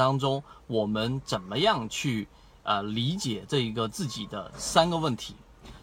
当中，我们怎么样去呃理解这一个自己的三个问题？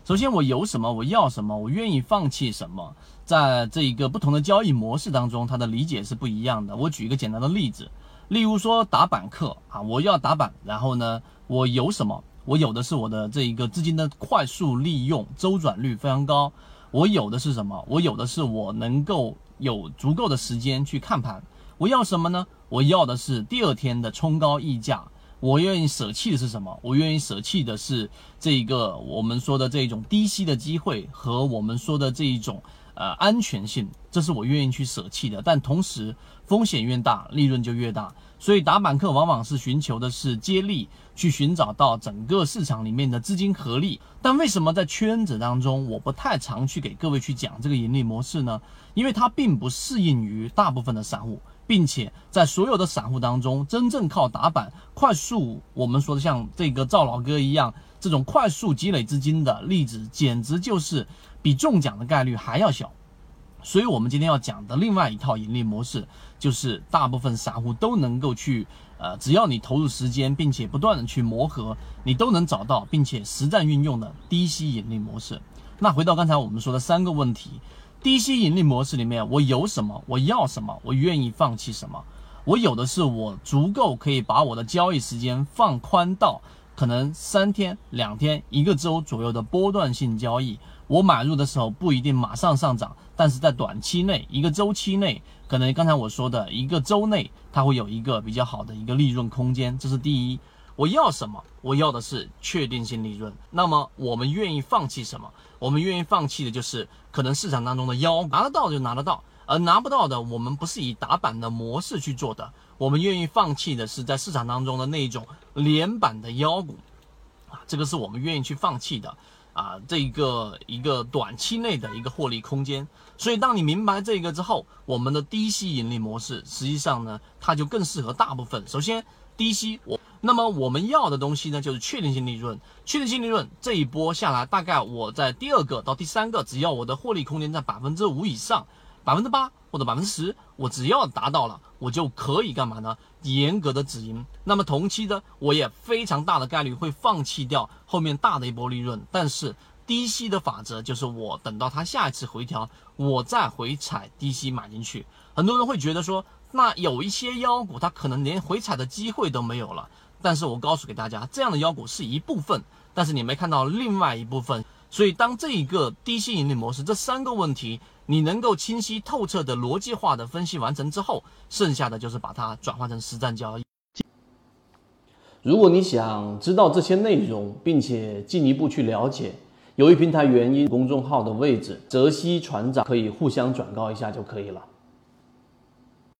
首先，我有什么，我要什么，我愿意放弃什么，在这一个不同的交易模式当中，它的理解是不一样的。我举一个简单的例子，例如说打板客啊，我要打板，然后呢，我有什么？我有的是我的这一个资金的快速利用，周转率非常高。我有的是什么？我有的是我能够有足够的时间去看盘。我要什么呢？我要的是第二天的冲高溢价。我愿意舍弃的是什么？我愿意舍弃的是这一个我们说的这一种低吸的机会和我们说的这一种呃安全性，这是我愿意去舍弃的。但同时风险越大，利润就越大。所以打板客往往是寻求的是接力，去寻找到整个市场里面的资金合力。但为什么在圈子当中我不太常去给各位去讲这个盈利模式呢？因为它并不适应于大部分的散户。并且在所有的散户当中，真正靠打板快速，我们说的像这个赵老哥一样，这种快速积累资金的例子，简直就是比中奖的概率还要小。所以，我们今天要讲的另外一套盈利模式，就是大部分散户都能够去，呃，只要你投入时间，并且不断的去磨合，你都能找到并且实战运用的低吸盈利模式。那回到刚才我们说的三个问题。低吸引力模式里面，我有什么？我要什么？我愿意放弃什么？我有的是我足够可以把我的交易时间放宽到可能三天、两天、一个周左右的波段性交易。我买入的时候不一定马上上涨，但是在短期内、一个周期内，可能刚才我说的一个周内，它会有一个比较好的一个利润空间。这是第一。我要什么？我要的是确定性利润。那么我们愿意放弃什么？我们愿意放弃的就是可能市场当中的妖，拿得到就拿得到，而拿不到的，我们不是以打板的模式去做的。我们愿意放弃的是在市场当中的那一种连板的妖股，啊，这个是我们愿意去放弃的啊，这一个一个短期内的一个获利空间。所以当你明白这个之后，我们的低吸盈利模式实际上呢，它就更适合大部分。首先。低吸，我那么我们要的东西呢，就是确定性利润。确定性利润这一波下来，大概我在第二个到第三个，只要我的获利空间在百分之五以上，百分之八或者百分之十，我只要达到了，我就可以干嘛呢？严格的止盈。那么同期的，我也非常大的概率会放弃掉后面大的一波利润。但是低息的法则就是我等到它下一次回调，我再回踩低息买进去。很多人会觉得说。那有一些妖股，它可能连回踩的机会都没有了。但是我告诉给大家，这样的妖股是一部分，但是你没看到另外一部分。所以，当这一个低息盈利模式这三个问题，你能够清晰透彻的逻辑化的分析完成之后，剩下的就是把它转换成实战交易。如果你想知道这些内容，并且进一步去了解，由于平台原因，公众号的位置泽西船长可以互相转告一下就可以了。